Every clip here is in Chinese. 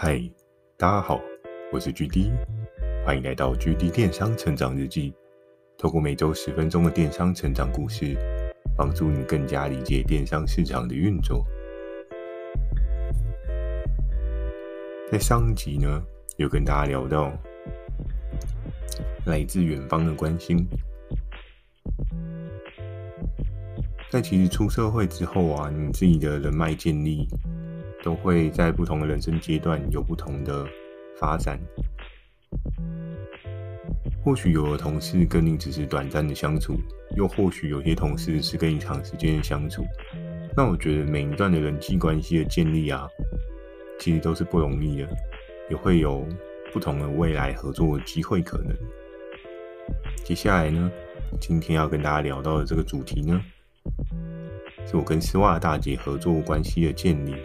嗨，大家好，我是 GD，欢迎来到 GD 电商成长日记。透过每周十分钟的电商成长故事，帮助你更加理解电商市场的运作。在上一集呢，有跟大家聊到来自远方的关心。在其实出社会之后啊，你自己的人脉建立。都会在不同的人生阶段有不同的发展。或许有的同事跟你只是短暂的相处，又或许有些同事是跟你长时间的相处。那我觉得每一段的人际关系的建立啊，其实都是不容易的，也会有不同的未来合作机会可能。接下来呢，今天要跟大家聊到的这个主题呢，是我跟丝袜大姐合作关系的建立。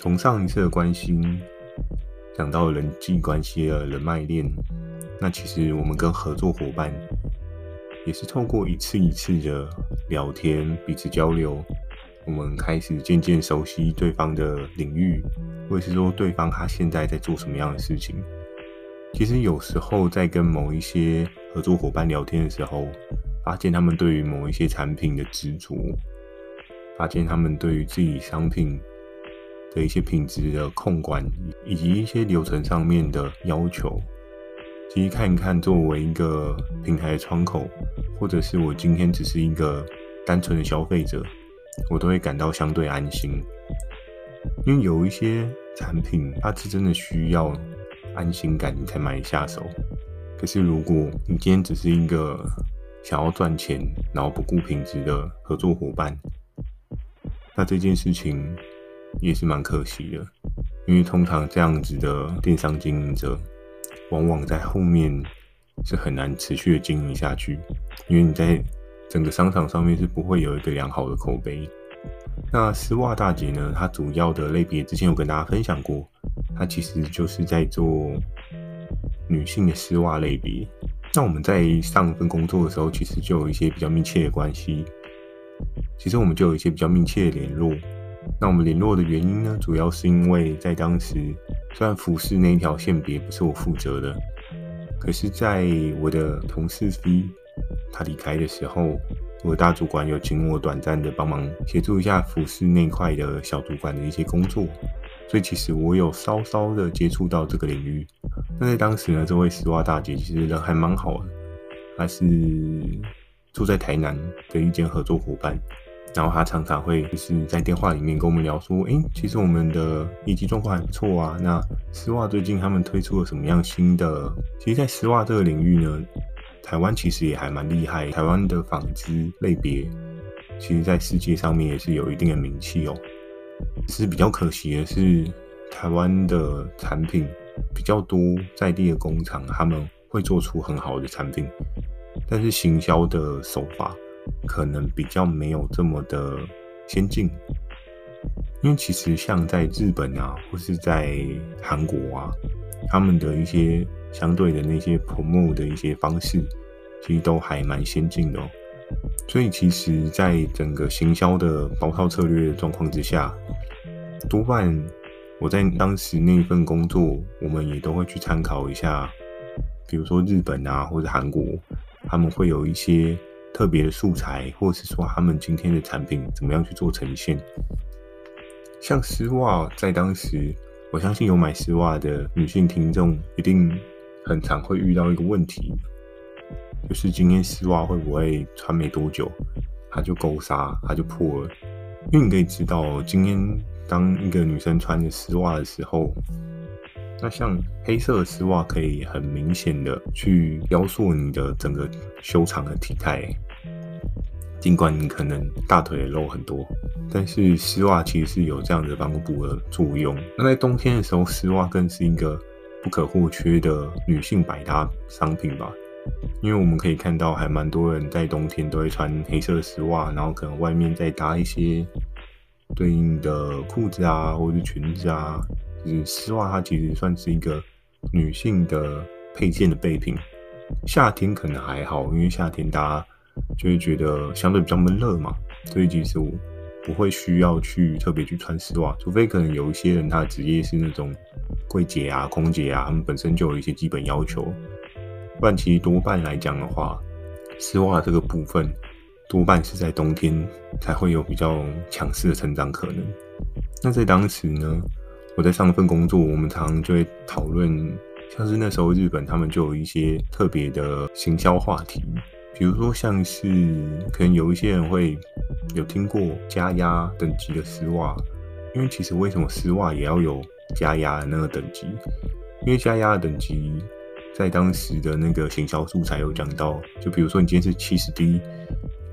从上一次的关心讲到人际关系的人脉链，那其实我们跟合作伙伴也是透过一次一次的聊天、彼此交流，我们开始渐渐熟悉对方的领域，或者是说对方他现在在做什么样的事情。其实有时候在跟某一些合作伙伴聊天的时候，发现他们对于某一些产品的执着，发现他们对于自己商品。的一些品质的控管，以及一些流程上面的要求，其实看一看，作为一个平台的窗口，或者是我今天只是一个单纯的消费者，我都会感到相对安心。因为有一些产品，它是真的需要安心感，你才买下手。可是如果你今天只是一个想要赚钱，然后不顾品质的合作伙伴，那这件事情。也是蛮可惜的，因为通常这样子的电商经营者，往往在后面是很难持续的经营下去，因为你在整个商场上面是不会有一个良好的口碑。那丝袜大姐呢，她主要的类别之前有跟大家分享过，她其实就是在做女性的丝袜类别。那我们在上一份工作的时候，其实就有一些比较密切的关系，其实我们就有一些比较密切的联络。那我们联络的原因呢，主要是因为在当时，虽然服饰那一条线别不是我负责的，可是在我的同事 C 他离开的时候，我的大主管有请我短暂的帮忙协助一下服饰那块的小主管的一些工作，所以其实我有稍稍的接触到这个领域。那在当时呢，这位丝袜大姐其实人还蛮好的，她是住在台南的一间合作伙伴。然后他常常会就是在电话里面跟我们聊说，诶，其实我们的业绩状况还不错啊。那丝袜最近他们推出了什么样新的？其实，在丝袜这个领域呢，台湾其实也还蛮厉害。台湾的纺织类别，其实在世界上面也是有一定的名气哦。是比较可惜的是，台湾的产品比较多，在地的工厂他们会做出很好的产品，但是行销的手法。可能比较没有这么的先进，因为其实像在日本啊，或是在韩国啊，他们的一些相对的那些 Promo 的一些方式，其实都还蛮先进的哦。所以其实，在整个行销的包套策略的状况之下，多半我在当时那一份工作，我们也都会去参考一下，比如说日本啊，或者韩国，他们会有一些。特别的素材，或者是说他们今天的产品怎么样去做呈现？像丝袜，在当时，我相信有买丝袜的女性听众一定很常会遇到一个问题，就是今天丝袜会不会穿没多久，它就勾纱，它就破了？因为你可以知道，今天当一个女生穿着丝袜的时候。那像黑色的丝袜可以很明显的去雕塑你的整个修长的体态，尽管你可能大腿肉很多，但是丝袜其实是有这样的帮补的作用。那在冬天的时候，丝袜更是一个不可或缺的女性百搭商品吧，因为我们可以看到还蛮多人在冬天都会穿黑色丝袜，然后可能外面再搭一些对应的裤子啊，或者是裙子啊。就是丝袜，它其实算是一个女性的配件的备品。夏天可能还好，因为夏天大家就会觉得相对比较闷热嘛，所以其实我不会需要去特别去穿丝袜，除非可能有一些人他的职业是那种柜姐啊、空姐啊，他们本身就有一些基本要求。不然其实多半来讲的话，丝袜这个部分多半是在冬天才会有比较强势的成长可能。那在当时呢，我在上一份工作，我们常常就会讨论，像是那时候日本他们就有一些特别的行销话题。比如说，像是可能有一些人会有听过加压等级的丝袜，因为其实为什么丝袜也要有加压的那个等级？因为加压的等级在当时的那个行销素材有讲到，就比如说你今天是七十 D，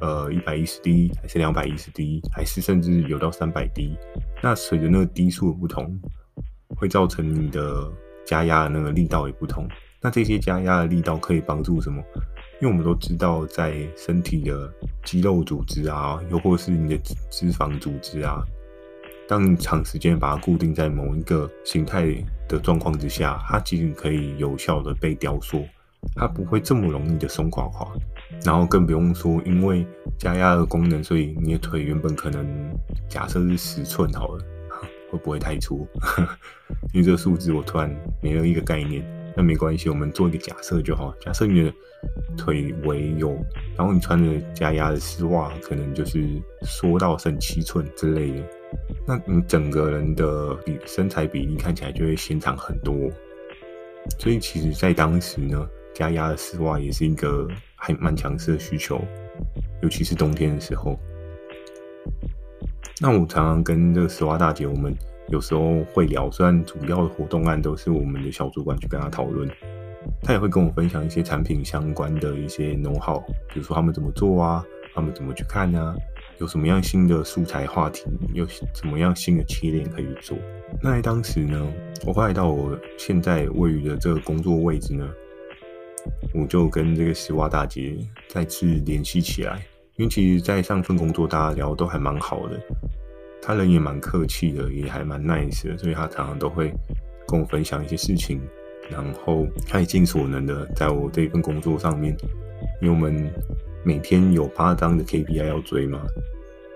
呃，一百一十 D，还是两百一十 D，还是甚至有到三百 D，那随着那个 D 数的不同，会造成你的加压的那个力道也不同。那这些加压的力道可以帮助什么？因为我们都知道，在身体的肌肉组织啊，又或是你的脂肪组织啊，当你长时间把它固定在某一个形态的状况之下，它其实可以有效的被雕塑，它不会这么容易的松垮垮。然后更不用说，因为加压的功能，所以你的腿原本可能假设是十寸好了，会不会太粗？因为这个数字我突然没有一个概念。那没关系，我们做一个假设就好。假设你的腿围有，然后你穿着加压的丝袜，可能就是缩到剩七寸之类的。那你整个人的比身材比例看起来就会显长很多。所以其实，在当时呢，加压的丝袜也是一个还蛮强势的需求，尤其是冬天的时候。那我常常跟这个丝袜大姐，我们。有时候会聊，虽然主要的活动案都是我们的小主管去跟他讨论，他也会跟我分享一些产品相关的一些 know-how，比如说他们怎么做啊，他们怎么去看啊，有什么样新的素材话题，有什么样新的切点可以做。那在当时呢，我后来到我现在位于的这个工作位置呢，我就跟这个丝袜大姐再次联系起来，因为其实在上份工作大家聊都还蛮好的。他人也蛮客气的，也还蛮 nice 的，所以他常常都会跟我分享一些事情，然后他也尽所能的在我这份工作上面，因为我们每天有八张的 KPI 要追嘛，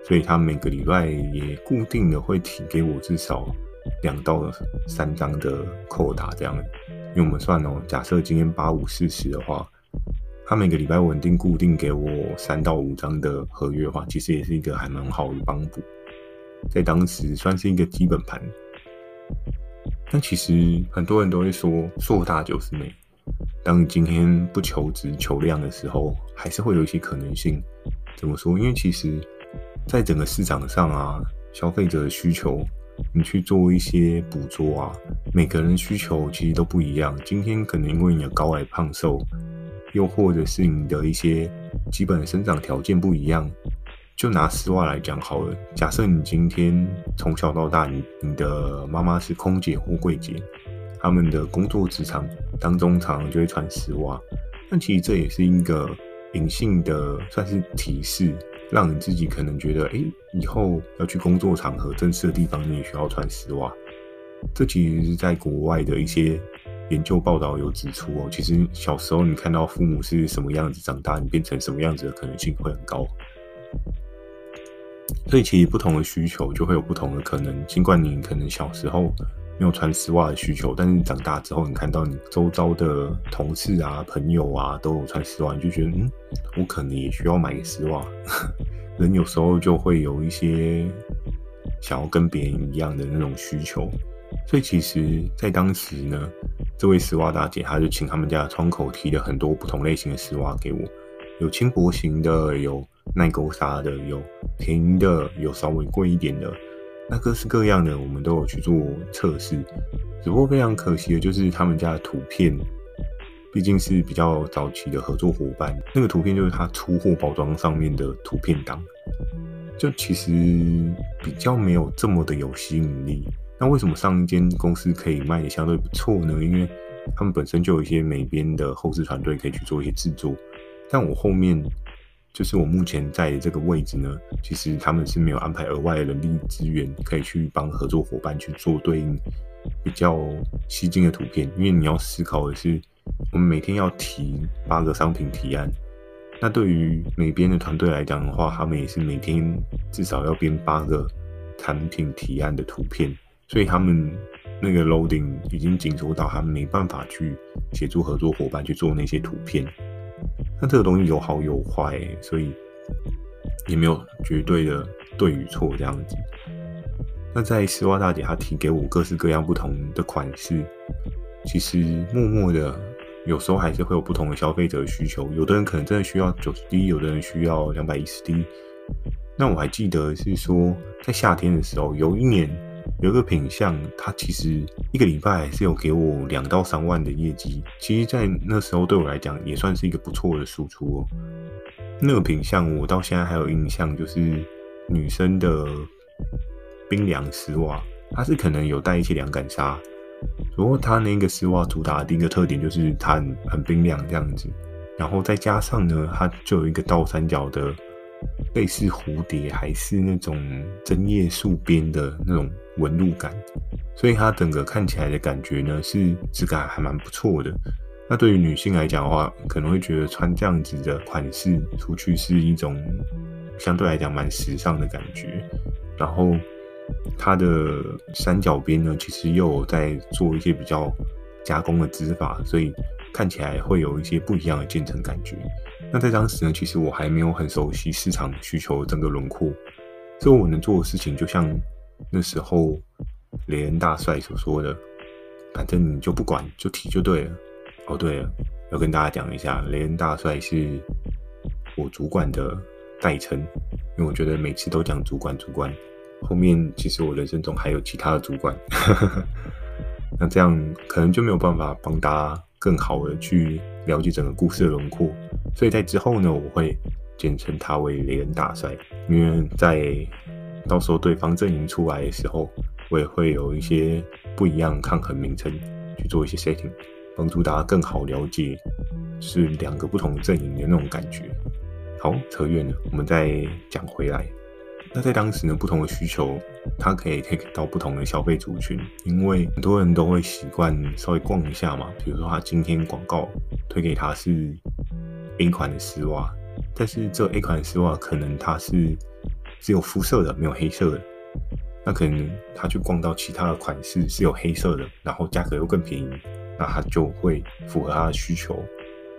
所以他每个礼拜也固定的会提给我至少两到三张的扣打这样，因为我们算哦，假设今天八五四十的话，他每个礼拜稳定固定给我三到五张的合约的话，其实也是一个还蛮好的帮补。在当时算是一个基本盘，但其实很多人都会说“硕大就是美”。当你今天不求值求量的时候，还是会有一些可能性。怎么说？因为其实，在整个市场上啊，消费者的需求，你去做一些捕捉啊，每个人需求其实都不一样。今天可能因为你的高矮胖瘦，又或者是你的一些基本的生长条件不一样。就拿丝袜来讲好了。假设你今天从小到大，你你的妈妈是空姐或柜姐，他们的工作职场当中常常就会穿丝袜。但其实这也是一个隐性的，算是提示，让你自己可能觉得，哎，以后要去工作场合、正式的地方，你也需要穿丝袜。这其实是在国外的一些研究报道有指出哦。其实小时候你看到父母是什么样子，长大你变成什么样子的可能性会很高。所以其实不同的需求就会有不同的可能。尽管你可能小时候没有穿丝袜的需求，但是长大之后，你看到你周遭的同事啊、朋友啊都有穿丝袜，你就觉得嗯，我可能也需要买个丝袜。人有时候就会有一些想要跟别人一样的那种需求。所以其实，在当时呢，这位丝袜大姐她就请他们家的窗口提了很多不同类型的丝袜给我，有轻薄型的，有。耐勾纱的有便宜的，有稍微贵一点的，那各式各样的我们都有去做测试。只不过非常可惜的就是他们家的图片，毕竟是比较早期的合作伙伴，那个图片就是他出货包装上面的图片档，就其实比较没有这么的有吸引力。那为什么上一间公司可以卖得相对不错呢？因为他们本身就有一些美编的后置团队可以去做一些制作，但我后面。就是我目前在这个位置呢，其实他们是没有安排额外的人力资源可以去帮合作伙伴去做对应比较吸睛的图片，因为你要思考的是，我们每天要提八个商品提案，那对于每边的团队来讲的话，他们也是每天至少要编八个产品提案的图片，所以他们那个 loading 已经紧缩到他们没办法去协助合作伙伴去做那些图片。那这个东西有好有坏，所以也没有绝对的对与错这样子。那在丝袜大姐她提给我各式各样不同的款式，其实默默的。有时候还是会有不同的消费者需求，有的人可能真的需要九十 D，有的人需要两百一十 D。那我还记得是说，在夏天的时候，有一年有一个品相，它其实一个礼拜是有给我两到三万的业绩。其实，在那时候对我来讲，也算是一个不错的输出哦。那个品相我到现在还有印象，就是女生的冰凉丝袜，它是可能有带一些凉感纱。不过它那个丝袜主打的第一个特点就是它很很冰凉这样子，然后再加上呢，它就有一个倒三角的类似蝴蝶还是那种针叶树边的那种纹路感，所以它整个看起来的感觉呢是质感还蛮不错的。那对于女性来讲的话，可能会觉得穿这样子的款式出去是一种相对来讲蛮时尚的感觉，然后。它的三角边呢，其实又在做一些比较加工的织法，所以看起来会有一些不一样的渐层感觉。那在当时呢，其实我还没有很熟悉市场需求整个轮廓，所以我能做的事情就像那时候雷恩大帅所说的，反正你就不管，就提就对了。哦，对了，要跟大家讲一下，雷恩大帅是我主管的代称，因为我觉得每次都讲主管，主管。后面其实我人生中还有其他的主管，那这样可能就没有办法帮大家更好的去了解整个故事的轮廓，所以在之后呢，我会简称他为雷恩大帅，因为在到时候对方阵营出来的时候，我也会有一些不一样抗衡名称去做一些 setting，帮助大家更好了解是两个不同阵营的那种感觉。好，扯远了，我们再讲回来。那在当时呢，不同的需求，它可以 take 到不同的消费族群，因为很多人都会习惯稍微逛一下嘛。比如说，他今天广告推给他是 A 款的丝袜，但是这 A 款丝袜可能它是只有肤色的，没有黑色的。那可能他去逛到其他的款式是有黑色的，然后价格又更便宜，那他就会符合他的需求。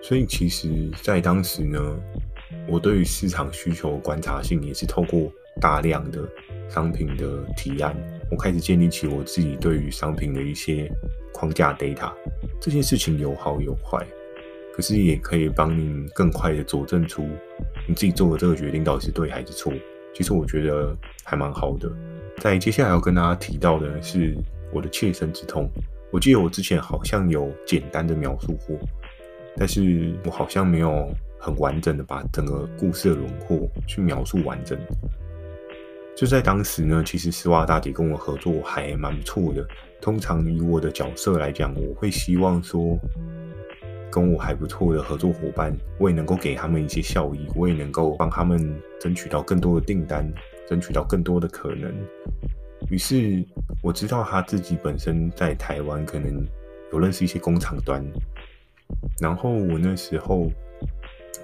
所以其实，在当时呢，我对于市场需求观察性也是透过。大量的商品的提案，我开始建立起我自己对于商品的一些框架 data。这件事情有好有坏，可是也可以帮你更快的佐证出你自己做的这个决定到底是对还是错。其实我觉得还蛮好的。在接下来要跟大家提到的是我的切身之痛。我记得我之前好像有简单的描述过，但是我好像没有很完整的把整个故事的轮廓去描述完整。就在当时呢，其实丝袜大姐跟我合作还蛮不错的。通常以我的角色来讲，我会希望说，跟我还不错的合作伙伴，我也能够给他们一些效益，我也能够帮他们争取到更多的订单，争取到更多的可能。于是我知道他自己本身在台湾可能有认识一些工厂端，然后我那时候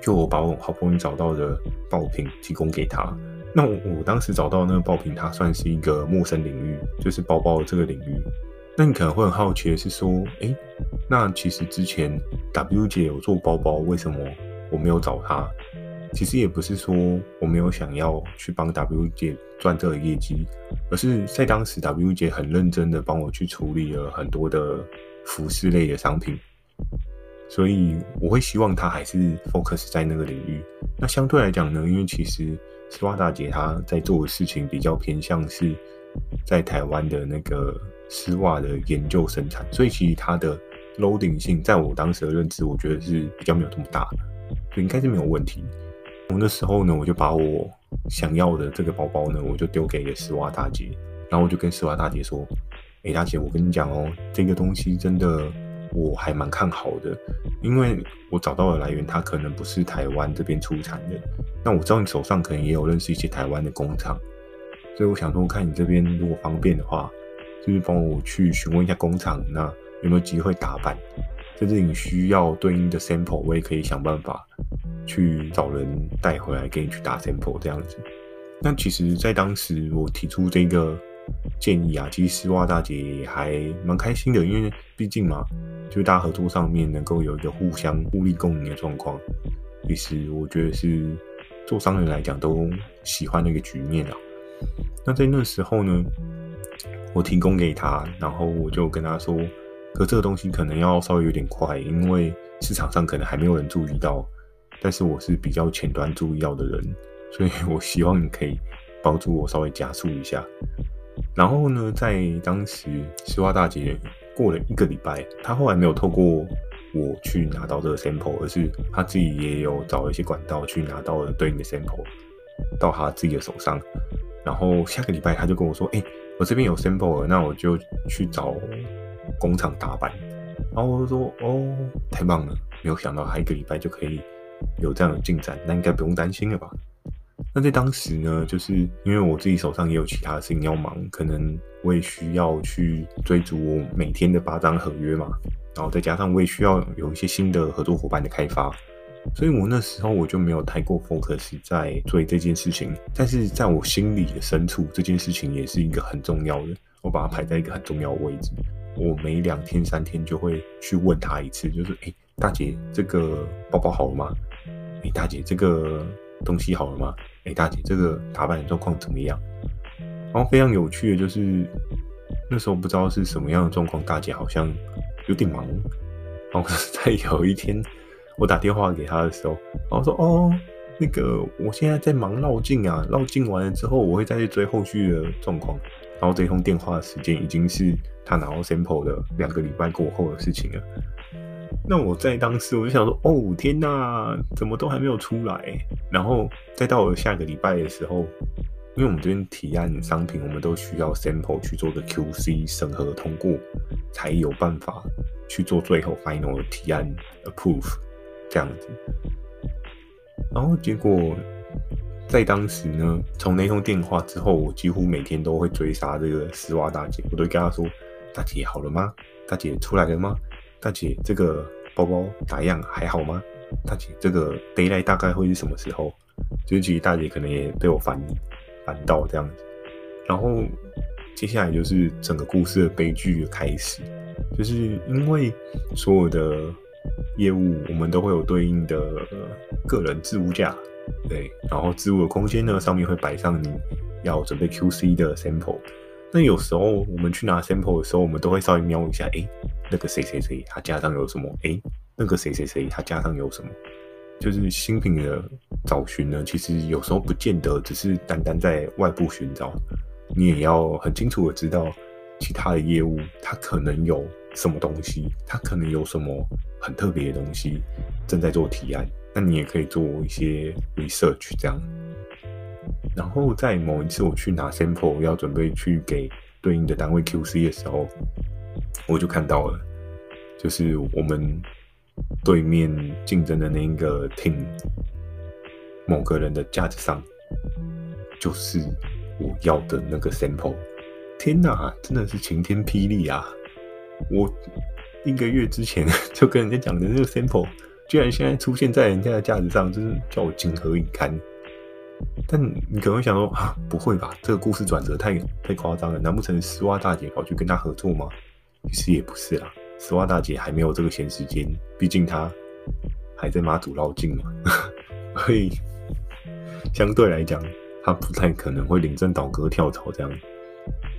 就把我好不容易找到的爆品提供给他。那我当时找到那个爆品，它算是一个陌生领域，就是包包这个领域。那你可能会很好奇的是说，诶，那其实之前 W 姐有做包包，为什么我没有找她？其实也不是说我没有想要去帮 W 姐赚这个业绩，而是在当时 W 姐很认真的帮我去处理了很多的服饰类的商品，所以我会希望她还是 focus 在那个领域。那相对来讲呢，因为其实。丝袜大姐她在做的事情比较偏向是在台湾的那个丝袜的研究生产，所以其实它的 loading 性在我当时的认知，我觉得是比较没有这么大的，所以应该是没有问题。我那时候呢，我就把我想要的这个包包呢，我就丢给了丝袜大姐，然后我就跟丝袜大姐说：“哎，大姐，我跟你讲哦，这个东西真的。”我还蛮看好的，因为我找到的来源，它可能不是台湾这边出产的。那我知道你手上可能也有认识一些台湾的工厂，所以我想说，看你这边如果方便的话，就是帮我去询问一下工厂，那有没有机会打版？甚至你需要对应的 sample，我也可以想办法去找人带回来给你去打 sample 这样子。那其实，在当时我提出这个建议啊，其实丝袜大姐也还蛮开心的，因为毕竟嘛，就是大家合作上面能够有一个互相互利共赢的状况，其实我觉得是做商人来讲都喜欢那个局面啊。那在那时候呢，我提供给他，然后我就跟他说，可这个东西可能要稍微有点快，因为市场上可能还没有人注意到，但是我是比较前端注意到的人。所以我希望你可以帮助我稍微加速一下。然后呢，在当时丝袜大姐过了一个礼拜，她后来没有透过我去拿到这个 sample，而是她自己也有找一些管道去拿到了对应的 sample 到她自己的手上。然后下个礼拜，她就跟我说：“哎、我这边有 sample 了，那我就去找工厂打版。”然后我就说：“哦，太棒了！没有想到还一个礼拜就可以有这样的进展，那应该不用担心了吧？”那在当时呢，就是因为我自己手上也有其他的事情要忙，可能我也需要去追逐我每天的八张合约嘛，然后再加上我也需要有一些新的合作伙伴的开发，所以我那时候我就没有太过 focus 在做这件事情。但是在我心里的深处，这件事情也是一个很重要的，我把它排在一个很重要的位置。我每两天三天就会去问他一次，就是哎，大姐，这个包包好了吗？哎，大姐，这个。东西好了吗？哎、欸，大姐，这个打扮的状况怎么样？然后非常有趣的就是，那时候不知道是什么样的状况，大姐好像有点忙。然后 在有一天我打电话给他的时候，然后说：“哦，那个我现在在忙绕境啊，绕境完了之后，我会再去追后续的状况。”然后这通电话的时间已经是他拿到 sample 的两个礼拜过后的事情了。那我在当时我就想说，哦天哪，怎么都还没有出来？然后再到了下个礼拜的时候，因为我们这边提案商品，我们都需要 sample 去做个 QC 审核通过，才有办法去做最后 final 的提案 approve 这样子。然后结果在当时呢，从那通电话之后，我几乎每天都会追杀这个丝袜大姐，我都跟她说：“大姐好了吗？大姐出来了吗？”大姐，这个包包打样还好吗？大姐，这个 deadline 大概会是什么时候？就是其实大姐可能也被我烦烦到这样子。然后接下来就是整个故事的悲剧的开始，就是因为所有的业务我们都会有对应的个人置物架，对，然后置物的空间呢，上面会摆上你要准备 QC 的 sample。那有时候我们去拿 sample 的时候，我们都会稍微瞄一下，哎、欸，那个谁谁谁他架上有什么？哎、欸，那个谁谁谁他架上有什么？就是新品的找寻呢，其实有时候不见得只是单单在外部寻找，你也要很清楚的知道其他的业务它可能有什么东西，它可能有什么很特别的东西正在做提案，那你也可以做一些 research 这样。然后在某一次我去拿 sample 要准备去给对应的单位 QC 的时候，我就看到了，就是我们对面竞争的那一个 team 某个人的架子上，就是我要的那个 sample。天哪，真的是晴天霹雳啊！我一个月之前 就跟人家讲的那个 sample，居然现在出现在人家的架子上，真是叫我情何以堪。但你可能会想说啊，不会吧？这个故事转折太太夸张了，难不成丝袜大姐跑去跟他合作吗？其实也不是啦，丝袜大姐还没有这个闲时间，毕竟她还在马祖绕境嘛，所以相对来讲，她不太可能会临阵倒戈跳槽这样。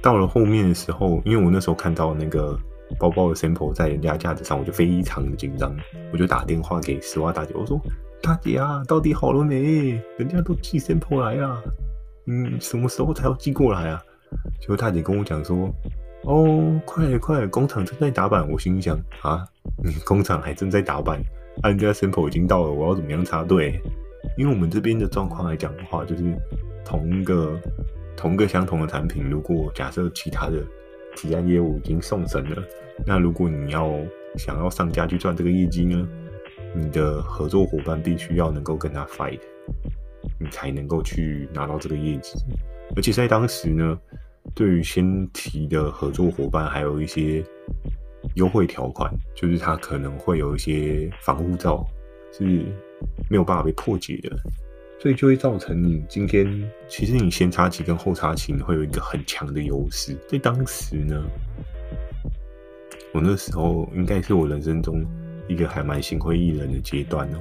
到了后面的时候，因为我那时候看到那个包包的 sample 在人家架子上，我就非常的紧张，我就打电话给丝袜大姐，我说。大姐啊，到底好了没？人家都寄 sample 来啊，嗯，什么时候才要寄过来啊？结果大姐跟我讲说，哦，快快，工厂正在打版。我心想啊，嗯，工厂还正在打版，啊，人家 sample 已经到了，我要怎么样插队？因为我们这边的状况来讲的话，就是同一个同个相同的产品，如果假设其他的提案业务已经送审了，那如果你要想要上家去赚这个业绩呢？你的合作伙伴必须要能够跟他 fight，你才能够去拿到这个业绩。而且在当时呢，对于先提的合作伙伴，还有一些优惠条款，就是他可能会有一些防护罩，是没有办法被破解的，所以就会造成你今天其实你先插旗跟后插旗会有一个很强的优势。在当时呢，我那时候应该是我人生中一个还蛮心灰意冷的阶段哦，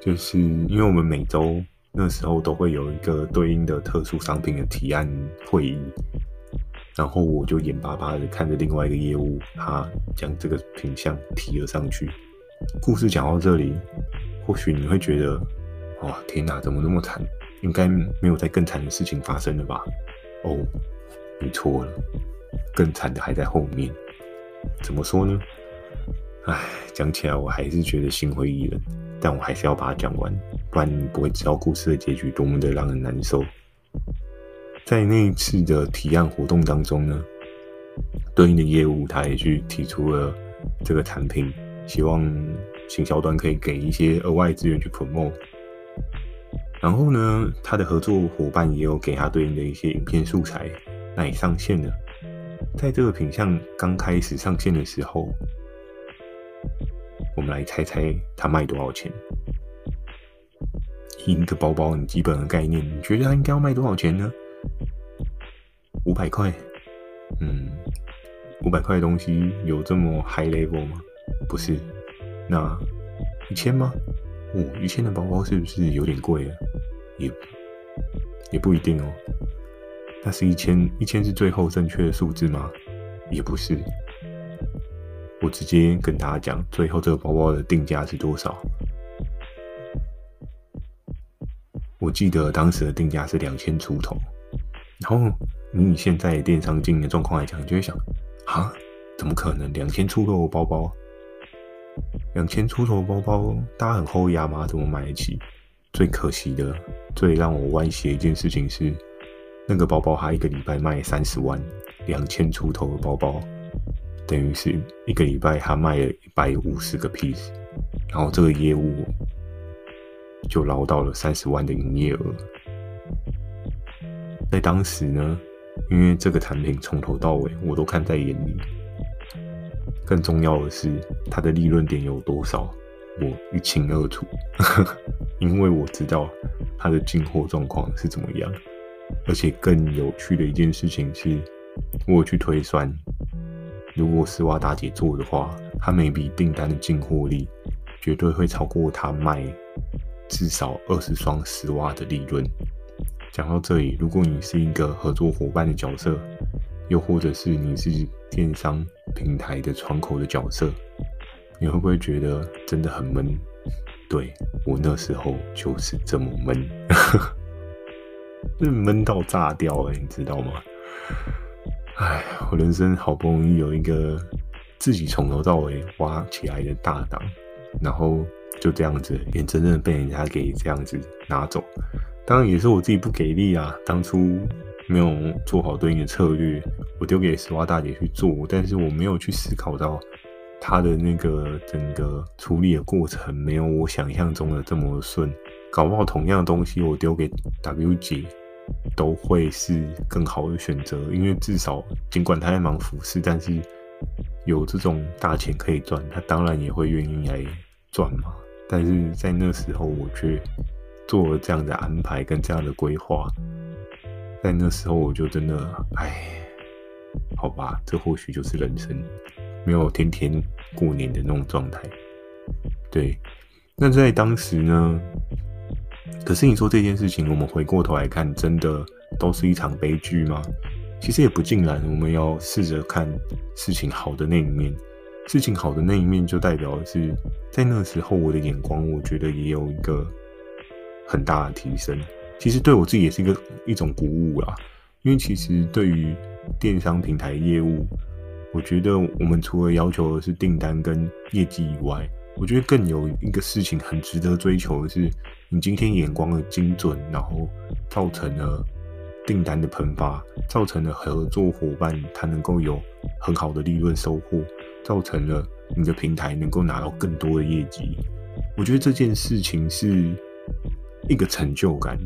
就是因为我们每周那时候都会有一个对应的特殊商品的提案会议。然后我就眼巴巴的看着另外一个业务，他将这个品项提了上去。故事讲到这里，或许你会觉得，哇，天哪，怎么那么惨？应该没有再更惨的事情发生了吧？哦，你错了，更惨的还在后面。怎么说呢？唉，讲起来我还是觉得心灰意冷，但我还是要把它讲完，不然你不会知道故事的结局多么的让人难受。在那一次的提案活动当中呢，对应的业务他也去提出了这个产品，希望行销端可以给一些额外资源去 promote。然后呢，他的合作伙伴也有给他对应的一些影片素材，那也上线了。在这个品相刚开始上线的时候，我们来猜猜他卖多少钱？一个包包，你基本的概念，你觉得他应该要卖多少钱呢？五百块，嗯，五百块的东西有这么 high level 吗？不是，那一千吗？哦，一千的包包是不是有点贵啊？也也不一定哦。那是一千，一千是最后正确的数字吗？也不是。我直接跟大家讲，最后这个包包的定价是多少？我记得当时的定价是两千出头，然后。你以现在电商经营状况来讲，你就会想，啊，怎么可能两千出头的包包？两千出头的包包，大家很厚压吗？怎么买得起？最可惜的，最让我惋惜的一件事情是，那个包包它一个礼拜卖三十万，两千出头的包包，等于是一个礼拜它卖了一百五十个 piece，然后这个业务就捞到了三十万的营业额，在当时呢。因为这个产品从头到尾我都看在眼里，更重要的是它的利润点有多少，我一清二楚。因为我知道他的进货状况是怎么样，而且更有趣的一件事情是，我有去推算，如果丝袜大姐做的话，她每笔订单的进货力绝对会超过她卖至少二十双丝袜的利润。讲到这里，如果你是一个合作伙伴的角色，又或者是你是电商平台的窗口的角色，你会不会觉得真的很闷？对，我那时候就是这么闷，是 闷到炸掉了，你知道吗？哎，我人生好不容易有一个自己从头到尾挖起来的大档，然后就这样子，眼睁睁被人家给这样子拿走。当然也是我自己不给力啊！当初没有做好对应的策略，我丢给丝袜大姐去做，但是我没有去思考到他的那个整个处理的过程没有我想象中的这么顺。搞不好同样的东西我丢给 W 姐都会是更好的选择，因为至少尽管他在忙服饰，但是有这种大钱可以赚，他当然也会愿意来赚嘛。但是在那时候我却。做了这样的安排跟这样的规划，在那时候我就真的，哎，好吧，这或许就是人生，没有天天过年的那种状态。对，那在当时呢？可是你说这件事情，我们回过头来看，真的都是一场悲剧吗？其实也不尽然，我们要试着看事情好的那一面。事情好的那一面，就代表是在那时候我的眼光，我觉得也有一个。很大的提升，其实对我自己也是一个一种鼓舞啦。因为其实对于电商平台业务，我觉得我们除了要求的是订单跟业绩以外，我觉得更有一个事情很值得追求的是，你今天眼光的精准，然后造成了订单的喷发，造成了合作伙伴他能够有很好的利润收获，造成了你的平台能够拿到更多的业绩。我觉得这件事情是。一个成就感，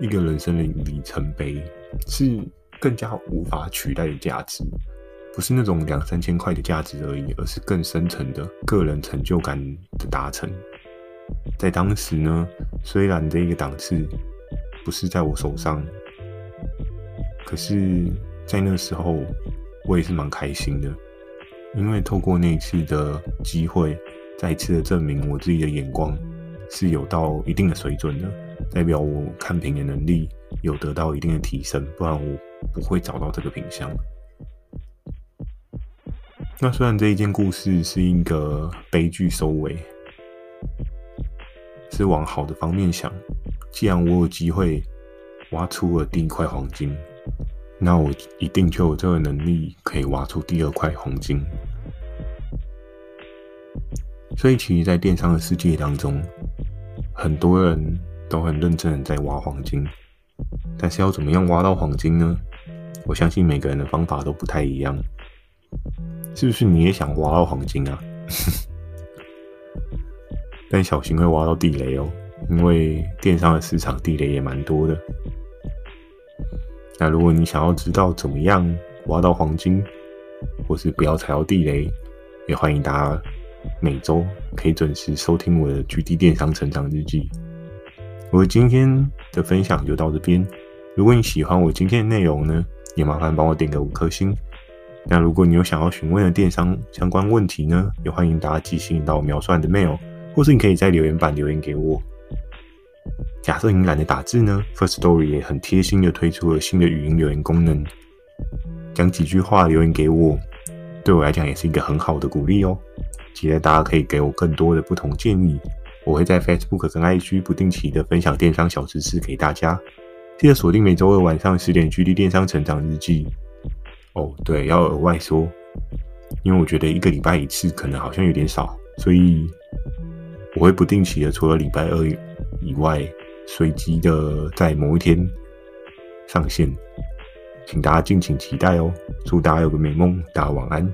一个人生的里程碑，是更加无法取代的价值，不是那种两三千块的价值而已，而是更深层的个人成就感的达成。在当时呢，虽然这一个档次不是在我手上，可是，在那时候，我也是蛮开心的，因为透过那一次的机会，再一次的证明我自己的眼光是有到一定的水准的，代表我看品的能力有得到一定的提升，不然我不会找到这个品相。那虽然这一件故事是一个悲剧收尾，是往好的方面想。既然我有机会挖出了第一块黄金，那我一定就有这个能力可以挖出第二块黄金。所以，其实，在电商的世界当中，很多人都很认真的在挖黄金。但是，要怎么样挖到黄金呢？我相信每个人的方法都不太一样。是不是你也想挖到黄金啊？但小心会挖到地雷哦，因为电商的市场地雷也蛮多的。那如果你想要知道怎么样挖到黄金，或是不要踩到地雷，也欢迎大家每周可以准时收听我的 GD 电商成长日记。我今天的分享就到这边。如果你喜欢我今天的内容呢，也麻烦帮我点个五颗星。那如果你有想要询问的电商相关问题呢，也欢迎大家寄信到描述栏的 mail，或是你可以在留言板留言给我。假设你懒得打字呢，First Story 也很贴心的推出了新的语音留言功能，讲几句话留言给我，对我来讲也是一个很好的鼓励哦。期待大家可以给我更多的不同建议，我会在 Facebook 跟 IG 不定期的分享电商小知识给大家。记得锁定每周二晚上十点 GD 电商成长日记。哦，对，要额外说，因为我觉得一个礼拜一次可能好像有点少，所以我会不定期的，除了礼拜二以外，随机的在某一天上线，请大家敬请期待哦。祝大家有个美梦，大家晚安。